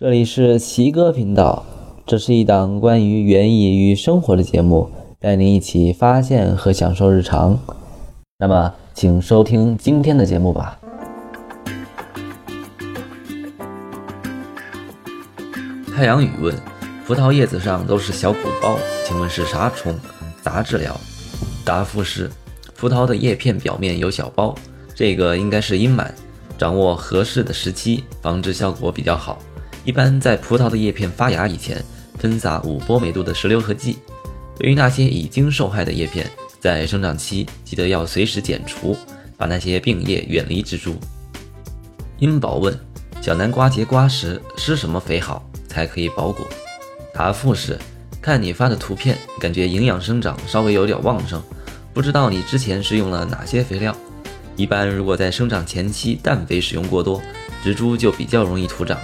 这里是奇哥频道，这是一档关于园艺与生活的节目，带您一起发现和享受日常。那么，请收听今天的节目吧。太阳雨问：葡萄叶子上都是小鼓包，请问是啥虫？咋治疗？答复是：葡萄的叶片表面有小包，这个应该是阴螨，掌握合适的时期，防治效果比较好。一般在葡萄的叶片发芽以前，喷洒五波美度的石榴合剂。对于那些已经受害的叶片，在生长期记得要随时剪除，把那些病叶远离植株。殷宝问：小南瓜结瓜时施什么肥好才可以保果？答复是：看你发的图片，感觉营养生长稍微有点旺盛，不知道你之前是用了哪些肥料。一般如果在生长前期氮肥使用过多，植株就比较容易徒长。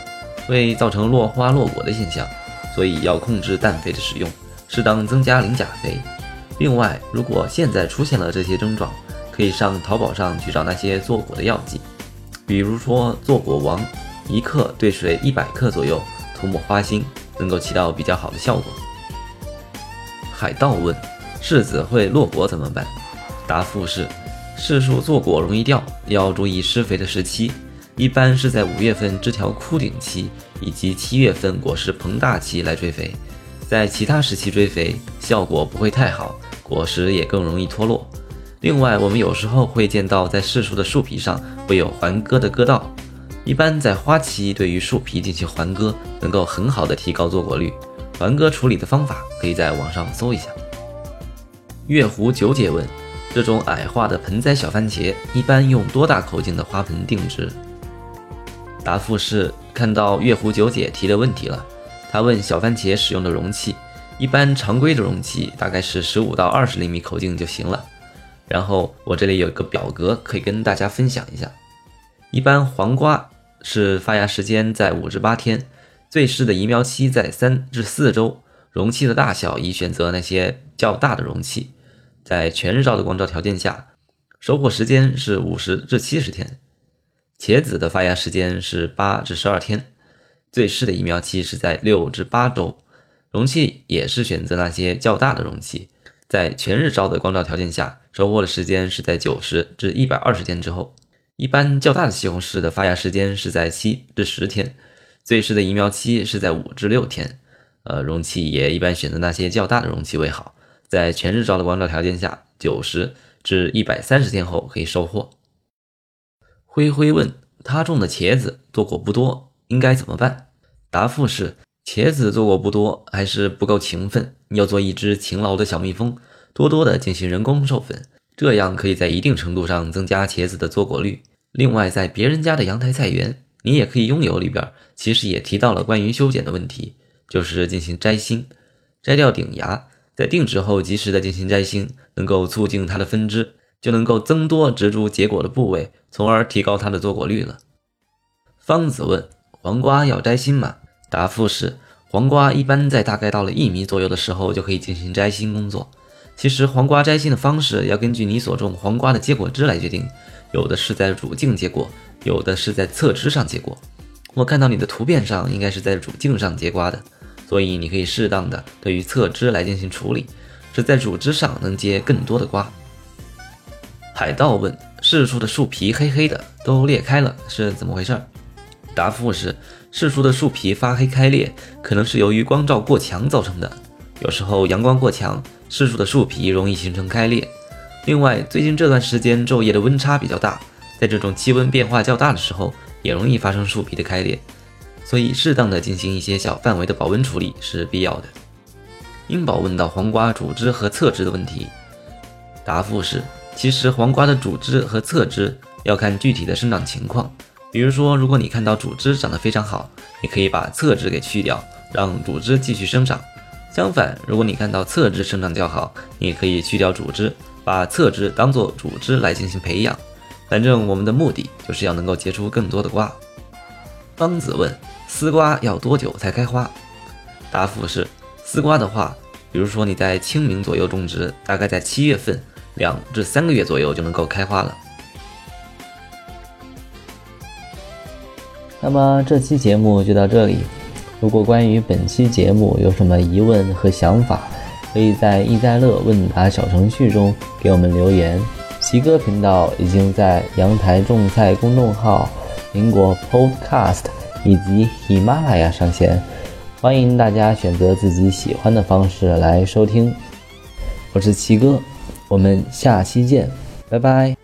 会造成落花落果的现象，所以要控制氮肥的使用，适当增加磷钾肥。另外，如果现在出现了这些症状，可以上淘宝上去找那些做果的药剂，比如说做果王，一克兑水一百克左右，涂抹花心，能够起到比较好的效果。海盗问：柿子会落果怎么办？答复是：柿树坐果容易掉，要注意施肥的时期。一般是在五月份枝条枯顶期以及七月份果实膨大期来追肥，在其他时期追肥效果不会太好，果实也更容易脱落。另外，我们有时候会见到在柿树的树皮上会有环割的割道，一般在花期对于树皮进行环割，能够很好的提高坐果率。环割处理的方法可以在网上搜一下。月湖九姐问：这种矮化的盆栽小番茄一般用多大口径的花盆定植？答复是看到月湖九姐提的问题了，她问小番茄使用的容器，一般常规的容器大概是十五到二十厘米口径就行了。然后我这里有一个表格可以跟大家分享一下，一般黄瓜是发芽时间在五至八天，最适的移苗期在三至四周，容器的大小宜选择那些较大的容器，在全日照的光照条件下，收获时间是五十至七十天。茄子的发芽时间是八至十二天，最适的移苗期是在六至八周，容器也是选择那些较大的容器，在全日照的光照条件下，收获的时间是在九十至一百二十天之后。一般较大的西红柿的发芽时间是在七至十天，最适的移苗期是在五至六天，呃，容器也一般选择那些较大的容器为好，在全日照的光照条件下，九十至一百三十天后可以收获。灰灰问他种的茄子做果不多，应该怎么办？答复是：茄子做果不多，还是不够勤奋，要做一只勤劳的小蜜蜂，多多的进行人工授粉，这样可以在一定程度上增加茄子的做果率。另外，在别人家的阳台菜园，你也可以拥有里边，其实也提到了关于修剪的问题，就是进行摘心，摘掉顶芽，在定植后及时的进行摘心，能够促进它的分支。就能够增多植株结果的部位，从而提高它的坐果率了。方子问：黄瓜要摘心吗？答复是：黄瓜一般在大概到了一米左右的时候就可以进行摘心工作。其实黄瓜摘心的方式要根据你所种黄瓜的结果枝来决定，有的是在主茎结果，有的是在侧枝上结果。我看到你的图片上应该是在主茎上结瓜的，所以你可以适当的对于侧枝来进行处理，是在主枝上能结更多的瓜。海盗问：“柿树的树皮黑黑的，都裂开了，是怎么回事？”答复是：柿树的树皮发黑开裂，可能是由于光照过强造成的。有时候阳光过强，柿树的树皮容易形成开裂。另外，最近这段时间昼夜的温差比较大，在这种气温变化较大的时候，也容易发生树皮的开裂。所以，适当的进行一些小范围的保温处理是必要的。英宝问到黄瓜主枝和侧枝的问题，答复是。其实黄瓜的主枝和侧枝要看具体的生长情况。比如说，如果你看到主枝长得非常好，你可以把侧枝给去掉，让主枝继续生长。相反，如果你看到侧枝生长较好，你可以去掉主枝，把侧枝当做主枝来进行培养。反正我们的目的就是要能够结出更多的瓜。方子问：丝瓜要多久才开花？答复是：丝瓜的话，比如说你在清明左右种植，大概在七月份。两至三个月左右就能够开花了。那么这期节目就到这里，如果关于本期节目有什么疑问和想法，可以在易在乐问答小程序中给我们留言。奇哥频道已经在阳台种菜公众号、苹果 Podcast 以及喜马拉雅上线，欢迎大家选择自己喜欢的方式来收听。我是奇哥，我们下期见，拜拜。